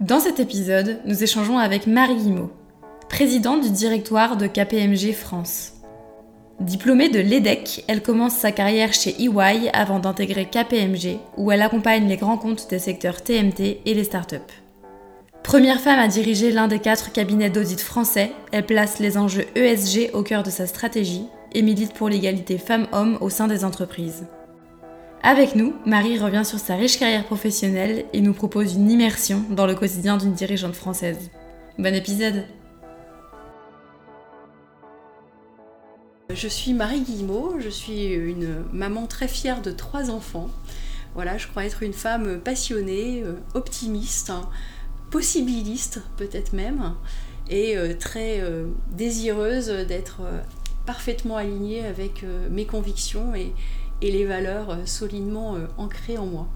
Dans cet épisode, nous échangeons avec Marie Guimau, présidente du directoire de KPMG France. Diplômée de l'EDEC, elle commence sa carrière chez EY avant d'intégrer KPMG, où elle accompagne les grands comptes des secteurs TMT et les startups. Première femme à diriger l'un des quatre cabinets d'audit français, elle place les enjeux ESG au cœur de sa stratégie et milite pour l'égalité femmes-hommes au sein des entreprises. Avec nous, Marie revient sur sa riche carrière professionnelle et nous propose une immersion dans le quotidien d'une dirigeante française. Bon épisode Je suis Marie Guillemot, je suis une maman très fière de trois enfants. Voilà, je crois être une femme passionnée, euh, optimiste, hein, possibiliste peut-être même, et euh, très euh, désireuse d'être parfaitement alignée avec mes convictions et, les valeurs solidement ancrées en moi.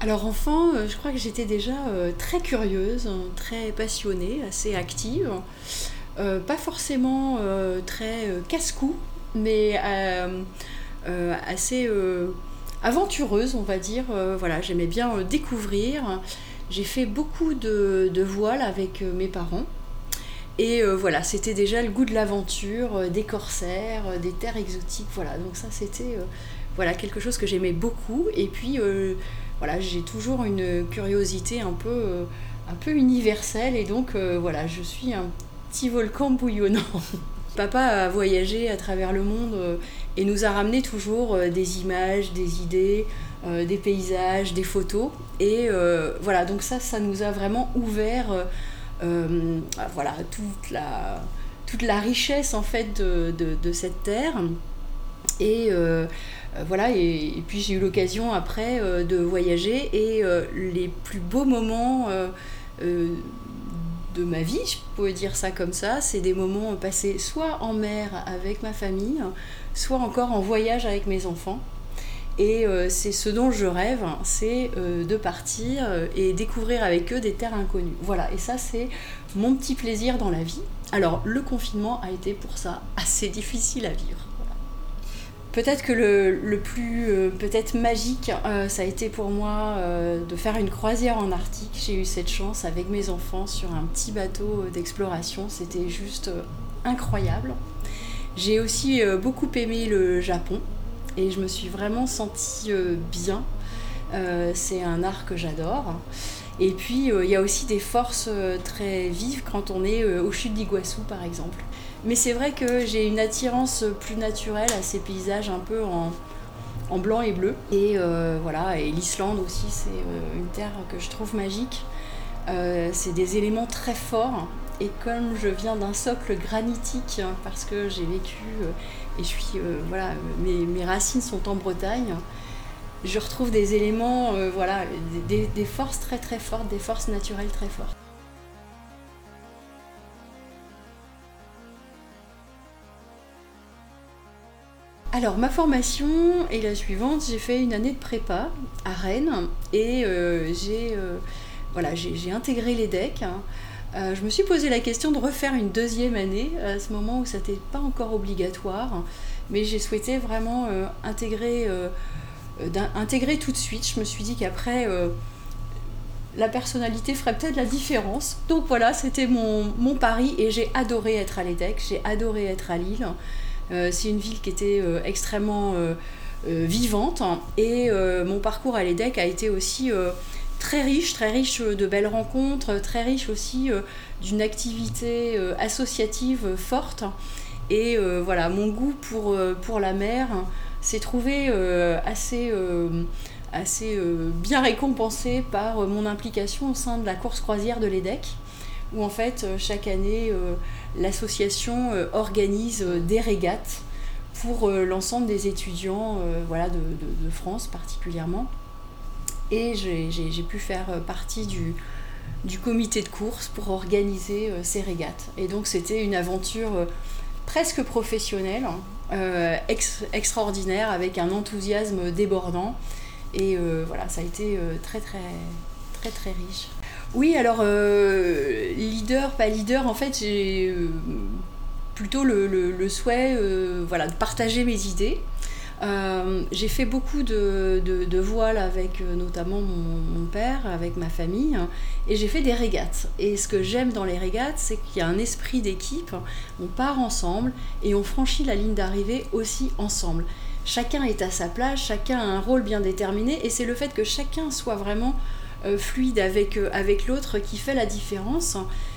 Alors enfant, je crois que j'étais déjà très curieuse, très passionnée, assez active. Euh, pas forcément euh, très euh, casse-cou, mais assez aventureuse, on va dire. voilà, j'aimais bien découvrir. J'ai fait beaucoup de, de voiles avec mes parents. Et voilà, c'était déjà le goût de l'aventure, des corsaires, des terres exotiques. Voilà, donc ça c'était voilà, quelque chose que j'aimais beaucoup. Et puis voilà, j'ai toujours une curiosité un peu, peu universelle. Et donc voilà, je suis un petit volcan bouillonnant. Papa a voyagé à travers le monde euh, et nous a ramené toujours euh, des images, des idées, euh, des paysages, des photos. Et voilà, donc ça, ça nous a vraiment ouvert voilà, toute, la, toute la richesse en fait de, de, cette terre. Et voilà, et, puis j'ai eu l'occasion après de voyager et les plus beaux moments de ma vie, je pourrais dire ça comme ça. C'est des moments passés soit en mer avec ma famille, soit encore en voyage avec mes enfants. Et euh, c'est ce dont je rêve, c'est euh, de partir euh, et découvrir avec eux des terres inconnues. Voilà, et ça c'est mon petit plaisir dans la vie. Alors le confinement a été pour ça assez difficile à vivre. Peut-être que le, plus euh, peut-être magique, euh, ça a été pour moi euh, de faire une croisière en Arctique. J'ai eu cette chance avec mes enfants sur un petit bateau d'exploration. C'était juste incroyable. J'ai aussi beaucoup aimé le Japon et je me suis vraiment sentie bien. C'est un art que j'adore. Et puis il y a aussi des forces très vives quand on est au chute d'Iguassou par exemple. Mais c'est vrai que j'ai une attirance plus naturelle à ces paysages un peu en, blanc et bleu. Et euh, voilà, et l'Islande aussi, c'est euh, une terre que je trouve magique. Euh, c'est des éléments très forts. Et comme je viens d'un socle granitique, parce que j'ai vécu et je suis, voilà, mes, mes, racines sont en Bretagne, je retrouve des éléments, voilà, des, des forces très très fortes, des forces naturelles très fortes. Alors ma formation est la suivante, j'ai fait une année de prépa à Rennes et euh, j'ai euh, j'ai intégré les decks. Euh, je me suis posé la question de refaire une deuxième année à ce moment où ça n'était pas encore obligatoire, mais j'ai souhaité vraiment intégrer, intégrer tout de suite. Je me suis dit qu'après la personnalité ferait peut-être la différence. Donc voilà, c'était mon, mon pari et j'ai adoré être à l'EDEC, j'ai adoré être à Lille. Euh, c'est une ville qui était euh, extrêmement euh, vivante et mon parcours à l'EDEC a été aussi très riche, très riche de belles rencontres, très riche aussi d'une activité associative forte. Et voilà, mon goût pour, pour la mer s'est trouvé assez, assez bien récompensé par mon implication au sein de la course croisière de l'EDEC, où en fait chaque année l'association euh, organise euh, des régates pour euh, l'ensemble des étudiants voilà, de, France particulièrement. Et j'ai pu faire partie du, comité de course pour organiser ces régates. Et donc c'était une aventure presque professionnelle, hein, extraordinaire, avec un enthousiasme débordant. Et voilà, ça a été très très très très riche. Oui, alors leader, pas leader, en fait j'ai plutôt le, souhait voilà, de partager mes idées. Euh, j'ai fait beaucoup de, voiles avec euh, notamment mon, père, avec ma famille, et j'ai fait des régates. Et ce que j'aime dans les régates, c'est qu'il y a un esprit d'équipe, on part ensemble et on franchit la ligne d'arrivée aussi ensemble. Chacun est à sa place, chacun a un rôle bien déterminé, et c'est le fait que chacun soit vraiment euh, fluide avec, avec l'autre qui fait la différence.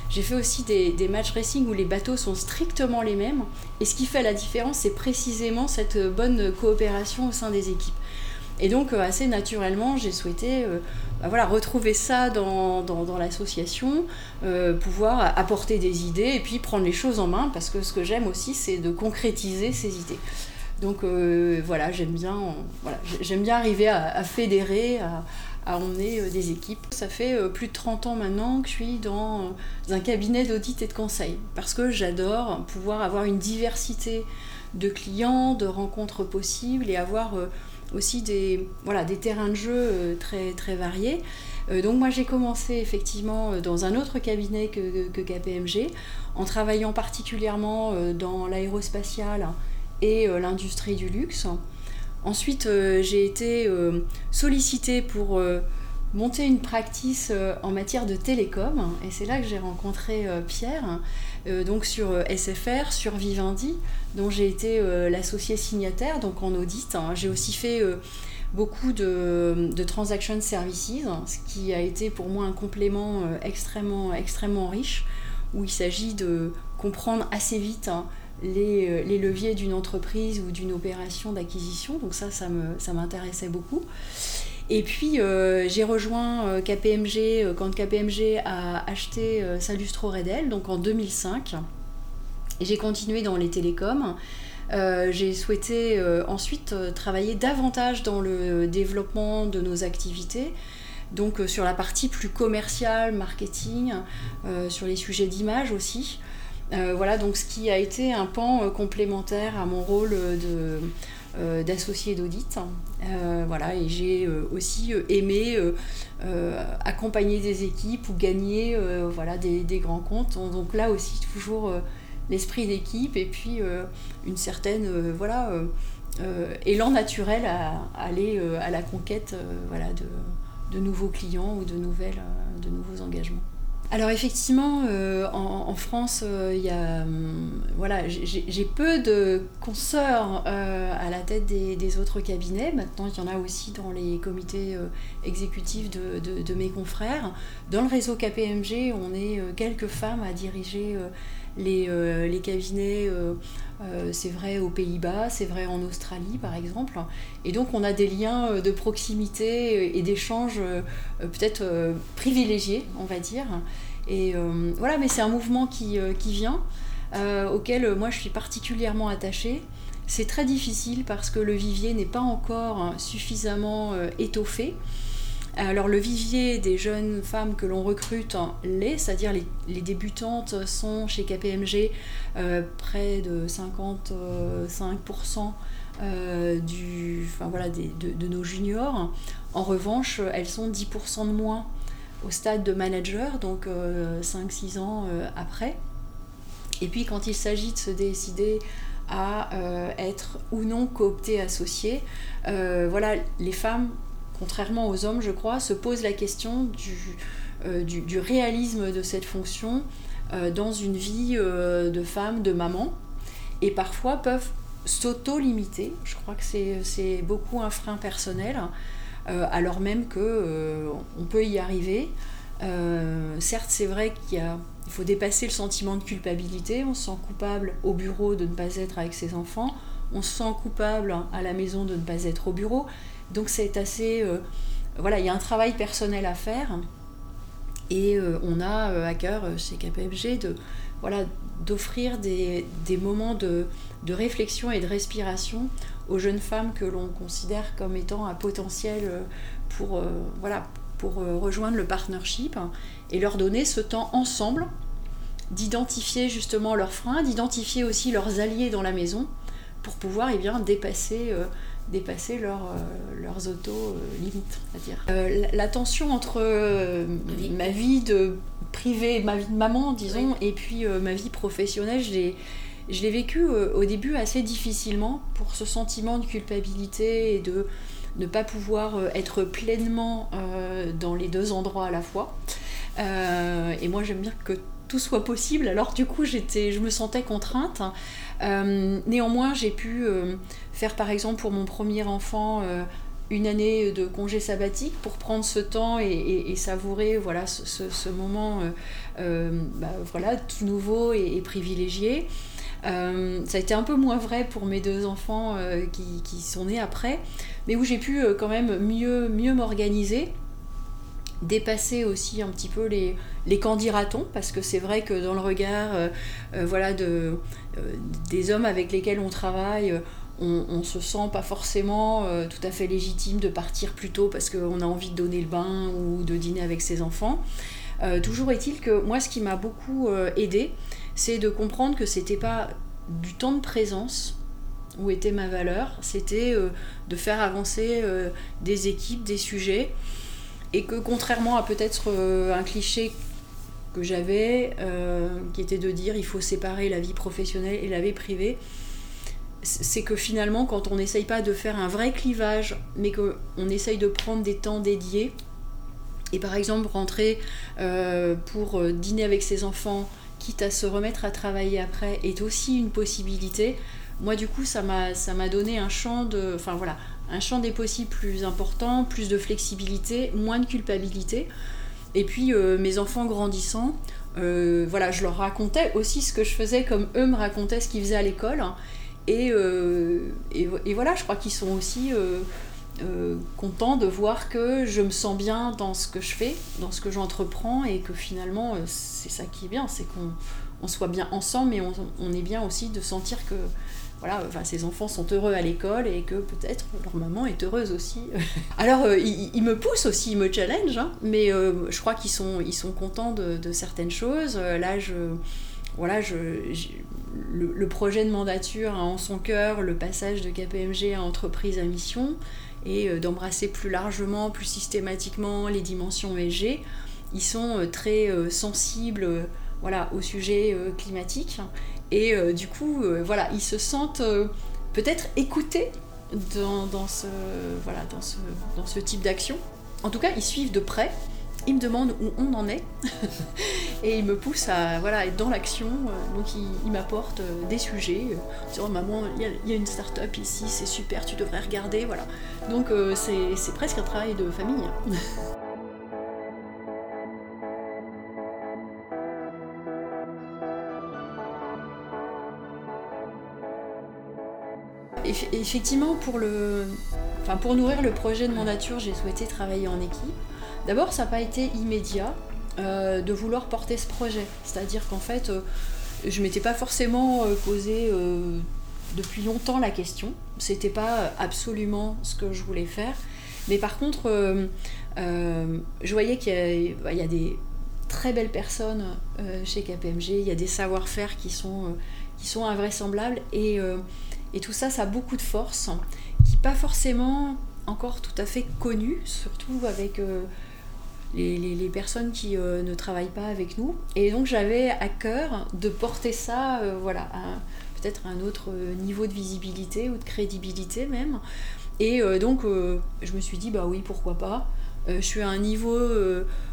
J'ai fait aussi des, des matchs racing où les bateaux sont strictement les mêmes. Et ce qui fait la différence, c'est précisément cette bonne coopération au sein des équipes. Et donc, euh, assez naturellement, j'ai souhaité euh, bah voilà, retrouver ça dans, dans, l'association, euh, pouvoir apporter des idées et puis prendre les choses en main, parce que ce que j'aime aussi, c'est de concrétiser ces idées. Donc voilà, j'aime bien, voilà, bien arriver à, à fédérer, à, à emmener euh, des équipes. Ça fait euh, plus de 30 ans maintenant que je suis dans euh, un cabinet d'audit et de conseil parce que j'adore pouvoir avoir une diversité de clients, de rencontres possibles et avoir aussi des, voilà, des terrains de jeu très, très variés. Donc moi j'ai commencé effectivement dans un autre cabinet que, que KPMG en travaillant particulièrement dans l'aérospatiale et l'industrie du luxe. Ensuite, euh, j'ai été euh, sollicitée pour euh, monter une practice en matière de télécom. Et c'est là que j'ai rencontré Pierre, donc sur SFR, sur Vivendi, dont j'ai été l'associé signataire, donc en audit. Hein. J'ai aussi fait beaucoup de, de, transaction services, ce qui a été pour moi un complément extrêmement, extrêmement riche, où il s'agit de comprendre assez vite euh, les, leviers d'une entreprise ou d'une opération d'acquisition. Donc ça, ça, m'intéressait beaucoup. Et puis euh, j'ai rejoint euh, KPMG quand KPMG a acheté Salustro Redel, donc en 2005. Et j'ai continué dans les télécoms. j'ai souhaité ensuite travailler davantage dans le développement de nos activités, donc sur la partie plus commerciale, marketing, sur les sujets d'image aussi. Euh, voilà, donc ce qui a été un pan euh, complémentaire à mon rôle euh, d'associé d'audit. voilà, et j'ai aussi aimé accompagner des équipes ou gagner voilà, des, des, grands comptes. Donc là aussi, toujours l'esprit d'équipe et puis une certaine voilà, élan naturel à, aller à la conquête voilà, de, de, nouveaux clients ou de, nouvelles, de nouveaux engagements. Alors effectivement, euh, en, France, euh, il hum, voilà, j'ai peu de consoeurs euh, à la tête des, autres cabinets. Maintenant, il y en a aussi dans les comités exécutifs de, mes confrères. Dans le réseau KPMG, on est quelques femmes à diriger les, cabinets. C'est vrai aux Pays-Bas, c'est vrai en Australie par exemple. Et donc on a des liens de proximité et d'échange peut-être privilégiés, on va dire. Et euh, voilà, mais c'est un mouvement qui, euh, vient, euh, auquel moi je suis particulièrement attachée. C'est très difficile parce que le vivier n'est pas encore suffisamment étoffé. Alors le vivier des jeunes femmes que l'on recrute l'est, c'est-à-dire les, débutantes sont chez KPMG près de 55% du, enfin, voilà, de, nos juniors. En revanche, elles sont 10% de moins au stade de manager, donc 5-6 euh, ans euh, après. Et puis quand il s'agit de se décider à euh, être ou non coopté associé, voilà, les femmes, contrairement aux hommes, je crois, se posent la question du, du, réalisme de cette fonction dans une vie de femme, de maman, et parfois peuvent s'auto-limiter. Je crois que c'est beaucoup un frein personnel. Euh, alors même que euh, on peut y arriver. Euh, certes, c'est vrai qu'il faut dépasser le sentiment de culpabilité. On se sent coupable au bureau de ne pas être avec ses enfants. On se sent coupable à la maison de ne pas être au bureau. Donc c'est assez... voilà, il y a un travail personnel à faire. Et on a à cœur chez KPMG de, voilà, d'offrir des, moments de, de, réflexion et de respiration aux jeunes femmes que l'on considère comme étant un potentiel euh, pour, euh, voilà, pour rejoindre le partnership et leur donner ce temps ensemble d'identifier justement leurs freins, d'identifier aussi leurs alliés dans la maison pour pouvoir eh bien, dépasser, euh, dépasser leur, euh, leurs auto-limites. Euh, la tension entre ma vie de privée, ma vie de maman, disons, et puis ma vie professionnelle, je l'ai, je l'ai vécu au début assez difficilement pour ce sentiment de culpabilité et de ne pas pouvoir être pleinement dans les deux endroits à la fois. et moi j'aime bien que tout soit possible. Alors du coup, j'étais, je me sentais contrainte. Euh, néanmoins, j'ai pu euh, faire par exemple pour mon premier enfant euh, une année de congé sabbatique pour prendre ce temps et, savourer voilà ce, moment bah, voilà tout nouveau et, privilégié. ça a été un peu moins vrai pour mes deux enfants qui, sont nés après, mais où j'ai pu quand même mieux, mieux m'organiser dépasser aussi un petit peu les, les candidatons, parce que c'est vrai que dans le regard euh, euh, voilà, de, euh, des hommes avec lesquels on travaille, on, se sent pas forcément tout à fait légitime de partir plus tôt parce qu'on a envie de donner le bain ou de dîner avec ses enfants. toujours est-il que moi, ce qui m'a beaucoup aidé, c'est de comprendre que c'était pas du temps de présence où était ma valeur, c'était de faire avancer des équipes, des sujets et que contrairement à peut-être euh, un cliché que j'avais, euh, qui était de dire il faut séparer la vie professionnelle et la vie privée, c'est que finalement quand on n'essaye pas de faire un vrai clivage, mais qu'on essaye de prendre des temps dédiés, et par exemple rentrer euh, pour dîner avec ses enfants, quitte à se remettre à travailler après, est aussi une possibilité. Moi du coup ça m'a donné un champ de... Enfin voilà, un champ des possibles plus important, plus de flexibilité, moins de culpabilité. Et puis euh, mes enfants grandissant, euh, voilà, je leur racontais aussi ce que je faisais comme eux me racontaient ce qu'ils faisaient à l'école. Et, euh, et, voilà, je crois qu'ils sont aussi contents de voir que je me sens bien dans ce que je fais, dans ce que j'entreprends, et que finalement, c'est ça qui est bien, c'est qu'on soit bien ensemble, mais on, est bien aussi de sentir que voilà, enfin, ces enfants sont heureux à l'école et que peut-être leur maman est heureuse aussi. Alors, euh, ils, me poussent aussi, ils me challenge, hein, mais euh, je crois qu'ils sont, ils sont contents de, certaines choses. Euh, là, je, voilà, le, projet de mandature a en son cœur le passage de KPMG à entreprise à mission et d'embrasser plus largement, plus systématiquement les dimensions ESG. Ils sont très sensibles voilà, au sujet climatique et euh, du coup, euh, voilà, ils se sentent euh, peut-être écoutés dans, ce, voilà, dans ce type d'action. En tout cas, ils suivent de près, ils me demandent où on en est, et ils me poussent à voilà, être dans l'action. donc, ils, m'apportent des sujets, disant Maman, il y, a une start-up ici, c'est super, tu devrais regarder. Voilà. Donc, c'est presque un travail de famille. effectivement, pour, le, enfin, pour nourrir le projet de mon nature, j'ai souhaité travailler en équipe. D'abord, ça n'a pas été immédiat euh, de vouloir porter ce projet. C'est-à-dire qu'en fait, euh, je m'étais pas forcément euh, posé depuis longtemps la question. C'était pas absolument ce que je voulais faire. Mais par contre, je voyais qu'il y, y, a des très belles personnes chez KPMG, il y a des savoir-faire qui sont, qui sont invraisemblables. Et tout ça, ça a beaucoup de force, qui pas forcément encore tout à fait connue, surtout avec euh, les, personnes qui euh, ne travaillent pas avec nous. Et donc j'avais à cœur de porter ça, euh, voilà, à peut-être un autre niveau de visibilité ou de crédibilité même. Et donc je me suis dit, bah oui, pourquoi pas. je suis à un niveau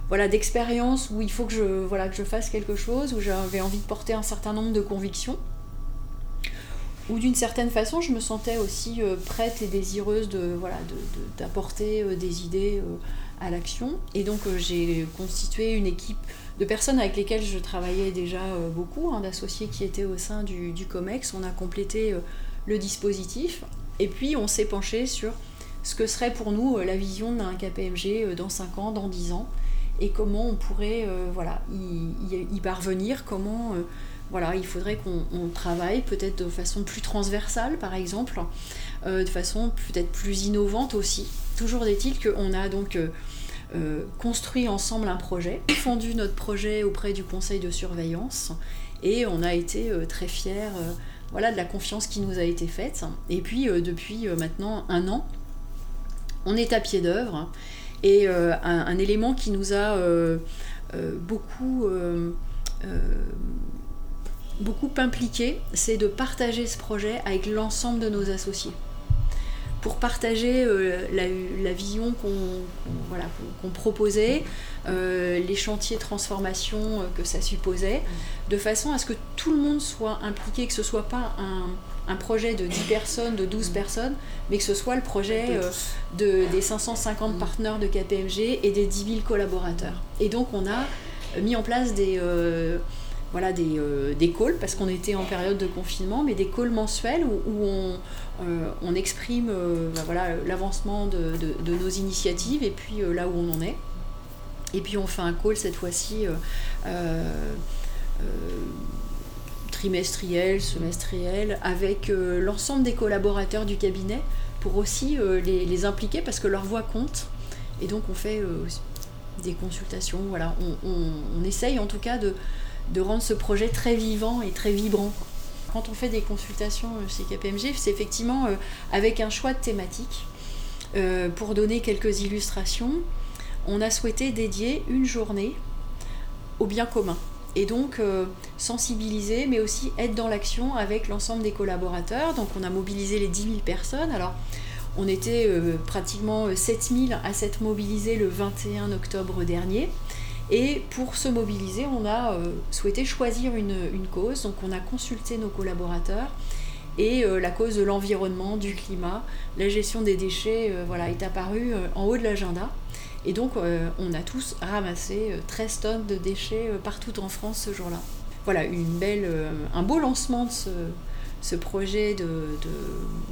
voilà, d'expérience où il faut que je, voilà, que je fasse quelque chose, où j'avais envie de porter un certain nombre de convictions où d'une certaine façon je me sentais aussi euh, prête et désireuse de voilà d'apporter euh, des idées euh, à l'action. Et donc j'ai constitué une équipe de personnes avec lesquelles je travaillais déjà beaucoup hein, d'associés qui étaient au sein du, du, COMEX. On a complété le dispositif. Et puis on s'est penché sur ce que serait pour nous la vision d'un KPMG dans 5 ans, dans 10 ans. Et comment on pourrait voilà y, y, parvenir, comment voilà, il faudrait qu'on travaille peut-être de façon plus transversale, par exemple, euh, de façon peut-être plus innovante aussi. Toujours est-il qu'on a donc euh, construit ensemble un projet, défendu notre projet auprès du conseil de surveillance et on a été très fiers voilà, de la confiance qui nous a été faite. Et puis depuis maintenant un an, on est à pied d'œuvre et un, élément qui nous a beaucoup beaucoup impliqué, c'est de partager ce projet avec l'ensemble de nos associés. Pour partager euh, la, vision qu'on proposait, euh, les chantiers de transformation euh, que ça supposait, de façon à ce que tout le monde soit impliqué, que ce ne soit pas un, projet de 10 personnes, de 12 personnes, mais que ce soit le projet de, des 550 partenaires de KPMG et des 10 000 collaborateurs. Et donc on a mis en place des voilà, des, euh, des calls, parce qu'on était en période de confinement, mais des calls mensuels où, on, euh, on, exprime euh, bah, voilà, l'avancement de, nos initiatives et puis là où on en est. Et puis on fait un call cette fois-ci trimestriel, semestriel, avec l'ensemble des collaborateurs du cabinet pour aussi les, impliquer parce que leur voix compte. Et donc on fait des consultations, voilà, on, on essaye en tout cas de de rendre ce projet très vivant et très vibrant. Quand on fait des consultations euh, chez KPMG, c'est effectivement euh, avec un choix de thématique. Euh, pour donner quelques illustrations, on a souhaité dédier une journée au bien commun. Et donc sensibiliser, mais aussi être dans l'action avec l'ensemble des collaborateurs. Donc on a mobilisé les 10 000 personnes. Alors on était pratiquement 7 000 à s'être mobilisés le 21 octobre dernier. Et pour se mobiliser, on a euh, souhaité choisir une, cause. Donc on a consulté nos collaborateurs et euh, la cause de l'environnement, du climat, la gestion des déchets euh, voilà, est apparue en haut de l'agenda. Et donc on a tous ramassé 13 tonnes de déchets partout en France ce jour-là. Voilà, une belle, un beau lancement de ce, projet de,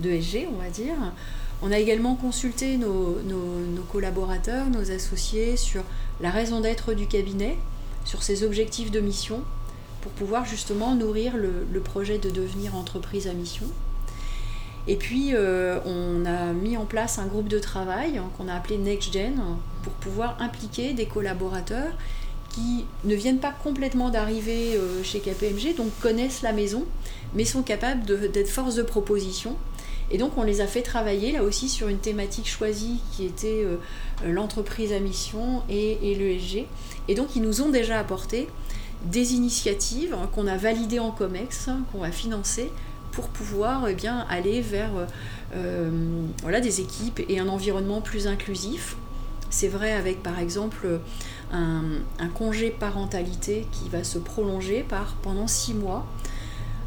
de, SG, on va dire. On a également consulté nos, collaborateurs, nos associés sur la raison d'être du cabinet, sur ses objectifs de mission, pour pouvoir justement nourrir le, projet de devenir entreprise à mission. Et puis, euh, on a mis en place un groupe de travail qu'on a appelé NextGen pour pouvoir impliquer des collaborateurs qui ne viennent pas complètement d'arriver euh, chez KPMG, donc connaissent la maison, mais sont capables d'être force de proposition et donc on les a fait travailler là aussi sur une thématique choisie qui était euh, l'entreprise à mission et, l'ESG. Et donc ils nous ont déjà apporté des initiatives qu'on a validées en COMEX, qu'on va financer pour pouvoir eh bien, aller vers euh, voilà, des équipes et un environnement plus inclusif. C'est vrai avec par exemple un, congé parentalité qui va se prolonger par pendant six mois,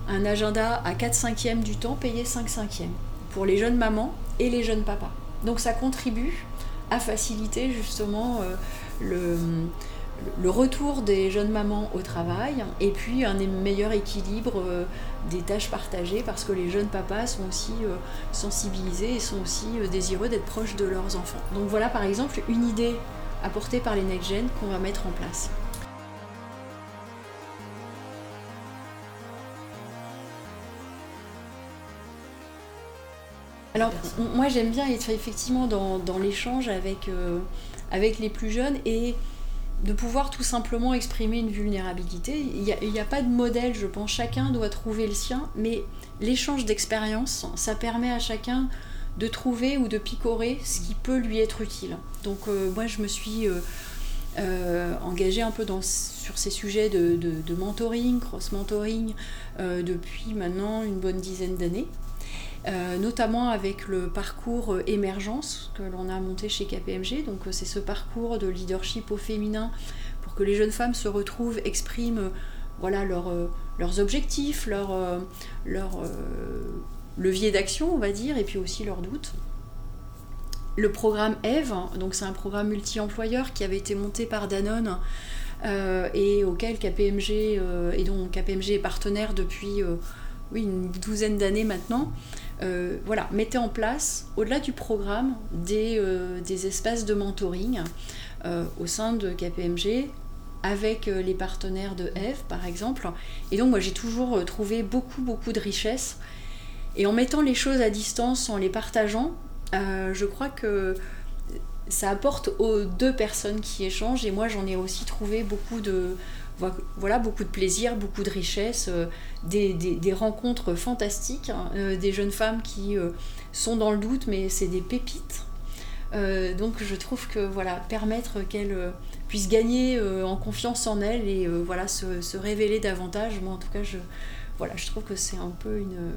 un agenda à 4 cinquièmes du temps payé 5 cinquièmes pour les jeunes mamans et les jeunes papas. Donc ça contribue à faciliter justement euh, le, retour des jeunes mamans au travail et puis un meilleur équilibre euh, des tâches partagées parce que les jeunes papas sont aussi euh, sensibilisés et sont aussi désireux d'être proches de leurs enfants. Donc voilà par exemple une idée apportée par les Next Gen qu'on va mettre en place. Alors, moi, j'aime bien être effectivement dans, l'échange avec, euh, avec les plus jeunes et de pouvoir tout simplement exprimer une vulnérabilité. Il n'y a, pas de modèle, je pense. Chacun doit trouver le sien, mais l'échange d'expérience, ça permet à chacun de trouver ou de picorer ce qui peut lui être utile. Donc, euh, moi, je me suis. Euh, engagée un peu sur ces sujets de, de mentoring, cross-mentoring, depuis maintenant une bonne dizaine d'années. Euh, notamment avec le parcours euh, émergence que l'on a monté chez KPMG. Donc euh, c'est ce parcours de leadership au féminin pour que les jeunes femmes se retrouvent, expriment voilà, leurs objectifs, leurs leur, leviers d'action, on va dire, et puis aussi leurs doutes. Le programme EVE, donc c'est un programme multi-employeur qui avait été monté par Danone et auquel KPMG et dont KPMG est partenaire depuis oui, une douzaine d'années maintenant, euh, voilà, mettez en place, au-delà du programme, des, euh, espaces de mentoring euh, au sein de KPMG avec les partenaires de Eve, par exemple. Et donc, moi, j'ai toujours trouvé beaucoup, beaucoup de richesse. Et en mettant les choses à distance, en les partageant, je crois que ça apporte aux deux personnes qui échangent et moi j'en ai aussi trouvé beaucoup de voilà beaucoup de plaisir, beaucoup de richesse, des, rencontres fantastiques, hein, des jeunes femmes qui sont dans le doute mais c'est des pépites. donc je trouve que voilà permettre qu'elles puissent gagner en confiance en elles et voilà se, se, révéler davantage. Moi en tout cas je voilà je trouve que c'est un peu une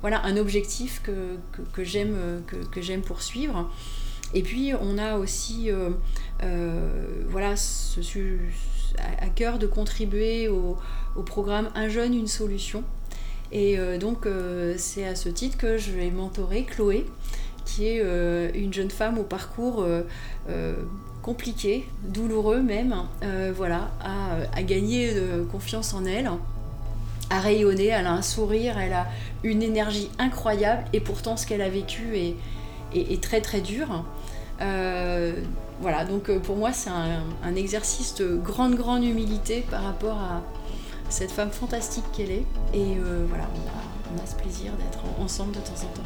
voilà un objectif que, que, que, j'aime poursuivre. Et puis on a aussi euh, euh, voilà à cœur de contribuer au, programme Un jeune, une solution. Et euh, donc c'est à ce titre que je vais mentorer Chloé, qui est une jeune femme au parcours compliqué, douloureux même, voilà, à, gagner confiance en elle à rayonner, elle a un sourire, elle a une énergie incroyable et pourtant ce qu'elle a vécu est, très très dur. Euh, voilà, donc euh, pour moi c'est un, exercice de grande grande humilité par rapport à cette femme fantastique qu'elle est. Et euh, voilà, on a, ce plaisir d'être ensemble de temps en temps.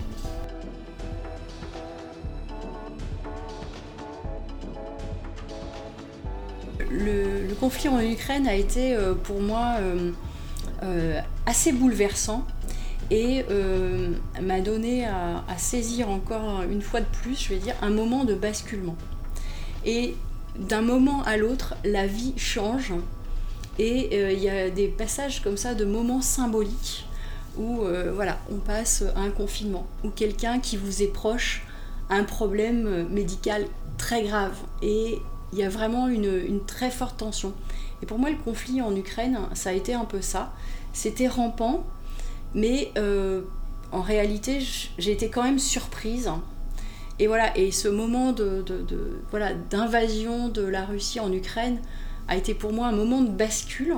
Le, conflit en Ukraine a été pour moi assez bouleversant et euh, m'a donné à, saisir encore une fois de plus, je vais dire, un moment de basculement. Et d'un moment à l'autre, la vie change et euh, il y a des passages comme ça de moments symboliques où voilà, on passe à un confinement, ou quelqu'un qui vous est proche a un problème médical très grave et il y a vraiment une très forte tension. Et pour moi, le conflit en Ukraine, ça a été un peu ça. C'était rampant, mais euh, en réalité, j'ai été quand même surprise. Et voilà, et ce moment de, voilà d'invasion de la Russie en Ukraine a été pour moi un moment de bascule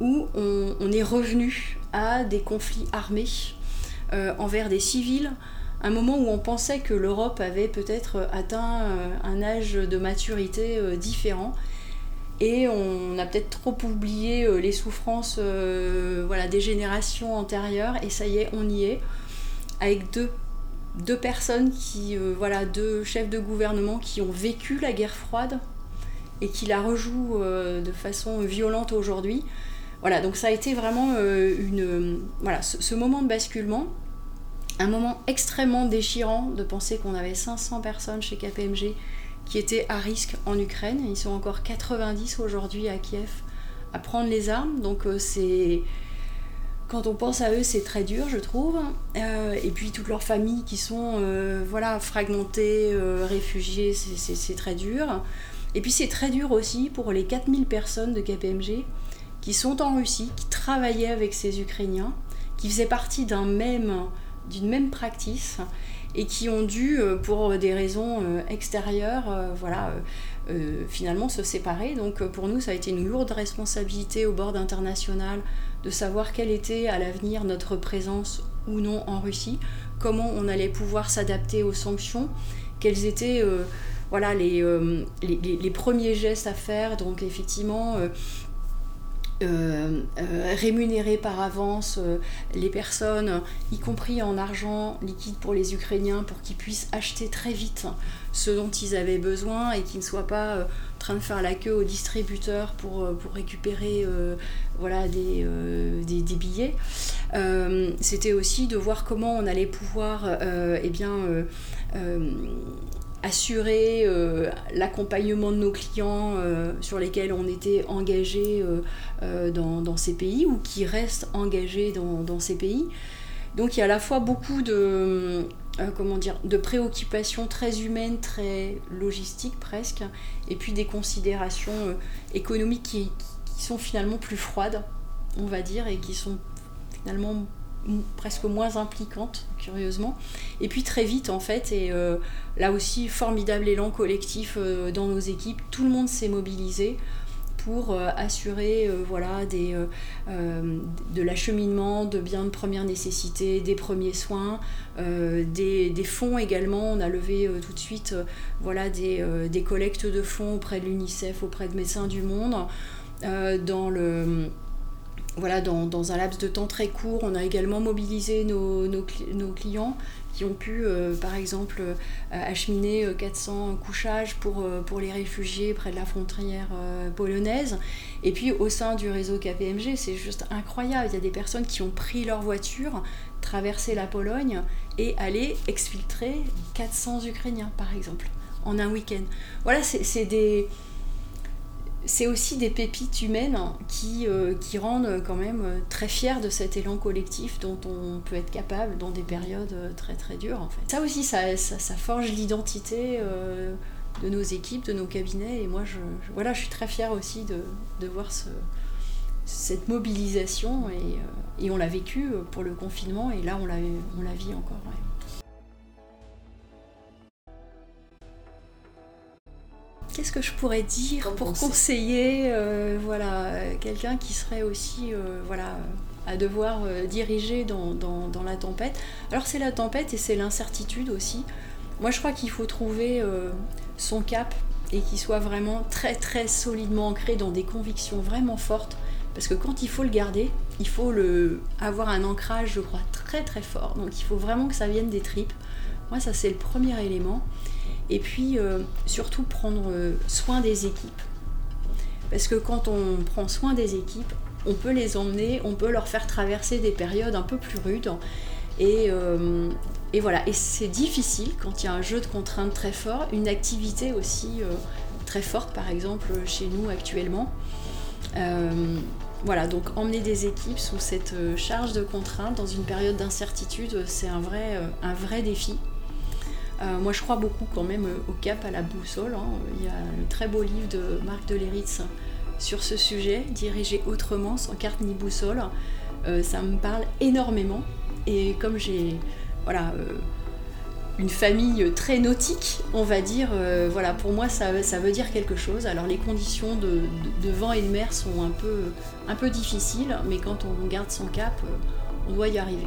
où on, est revenu à des conflits armés euh, envers des civils, un moment où on pensait que l'Europe avait peut-être atteint euh, un âge de maturité différent et on a peut-être trop oublié euh, les souffrances euh, voilà, des générations antérieures. Et ça y est, on y est. Avec deux, deux personnes qui, euh, voilà, deux chefs de gouvernement qui ont vécu la guerre froide et qui la rejouent de façon violente aujourd'hui. Voilà, donc ça a été vraiment une, voilà, ce, moment de basculement, un moment extrêmement déchirant de penser qu'on avait 500 personnes chez KPMG qui étaient à risque en Ukraine. Ils sont encore 90 aujourd'hui à Kiev à prendre les armes. Donc euh, c'est quand on pense à eux, c'est très dur, je trouve. Euh, et puis toutes leurs familles qui sont euh, voilà, fragmentées, réfugiées, c'est très dur. Et puis c'est très dur aussi pour les 4000 personnes de KPMG qui sont en Russie, qui travaillaient avec ces Ukrainiens, qui faisaient partie d'un même, d'une même practice et qui ont dû, euh, pour des raisons euh, extérieures, euh, voilà, finalement se séparer. Donc pour nous, ça a été une lourde responsabilité au bord international de savoir quelle était à l'avenir notre présence ou non en Russie, comment on allait pouvoir s'adapter aux sanctions, quels étaient voilà, les, les, premiers gestes à faire. Donc effectivement, euh, euh, rémunérer par avance euh, les personnes, y compris en argent liquide pour les Ukrainiens, pour qu'ils puissent acheter très vite ce dont ils avaient besoin et qu'ils ne soient pas en train de faire la queue aux distributeurs pour, récupérer voilà, des billets. C'était aussi de voir comment on allait pouvoir eh bien, assurer euh, l'accompagnement de nos clients euh, sur lesquels on était engagé euh, dans, ces pays ou qui restent engagés dans, ces pays. Donc il y a à la fois beaucoup de, comment dire, de préoccupations très humaines, très logistiques presque, et puis des considérations économiques qui, qui, sont finalement plus froides, on va dire, et qui sont finalement presque moins impliquante, curieusement. Et puis très vite, en fait, et euh, là aussi, formidable élan collectif euh, dans nos équipes, tout le monde s'est mobilisé pour euh, assurer voilà, des, de l'acheminement de biens de première nécessité, des premiers soins, des, fonds également. On a levé tout de suite voilà, des, des, collectes de fonds auprès de l'UNICEF, auprès de Médecins du Monde, dans le voilà, dans, un laps de temps très court, on a également mobilisé nos, clients qui ont pu, euh, par exemple, euh, acheminer 400 couchages pour, pour les réfugiés près de la frontière polonaise. Et puis au sein du réseau KPMG, c'est juste incroyable. Il y a des personnes qui ont pris leur voiture, traversé la Pologne et aller exfiltrer 400 Ukrainiens, par exemple, en un week-end. Voilà, c'est des c'est aussi des pépites humaines qui, euh, qui rendent quand même très fiers de cet élan collectif dont on peut être capable dans des périodes très très dures en fait. Ça aussi, ça, forge l'identité euh, de nos équipes, de nos cabinets et moi je, voilà, je suis très fière aussi de, voir ce, cette mobilisation et, euh, on l'a vécu pour le confinement et là on la, on la vit encore. Qu'est-ce que je pourrais dire pour conseiller euh, voilà, quelqu'un qui serait aussi euh, voilà, à devoir euh, diriger dans, dans, la tempête Alors c'est la tempête et c'est l'incertitude aussi. Moi je crois qu'il faut trouver son cap et qu'il soit vraiment très très solidement ancré dans des convictions vraiment fortes. Parce que quand il faut le garder, il faut le, avoir un ancrage, je crois, très très fort. Donc il faut vraiment que ça vienne des tripes. Moi ça c'est le premier élément. Et puis euh, surtout prendre euh, soin des équipes. Parce que quand on prend soin des équipes, on peut les emmener, on peut leur faire traverser des périodes un peu plus rudes. Et, euh, voilà, et c'est difficile quand il y a un jeu de contraintes très fort, une activité aussi très forte, par exemple chez nous actuellement. voilà, donc emmener des équipes sous cette charge de contraintes dans une période d'incertitude, c'est un vrai, un vrai défi. Euh, moi, je crois beaucoup quand même euh, au cap, à la boussole. Hein. Il y a un très beau livre de Marc Deleritz sur ce sujet, dirigé autrement, sans carte ni boussole. Euh, ça me parle énormément. Et comme j'ai voilà, une famille très nautique, on va dire, voilà, pour moi, ça, veut dire quelque chose. Alors, les conditions de, vent et de mer sont un peu, un peu difficiles, mais quand on garde son cap, on doit y arriver.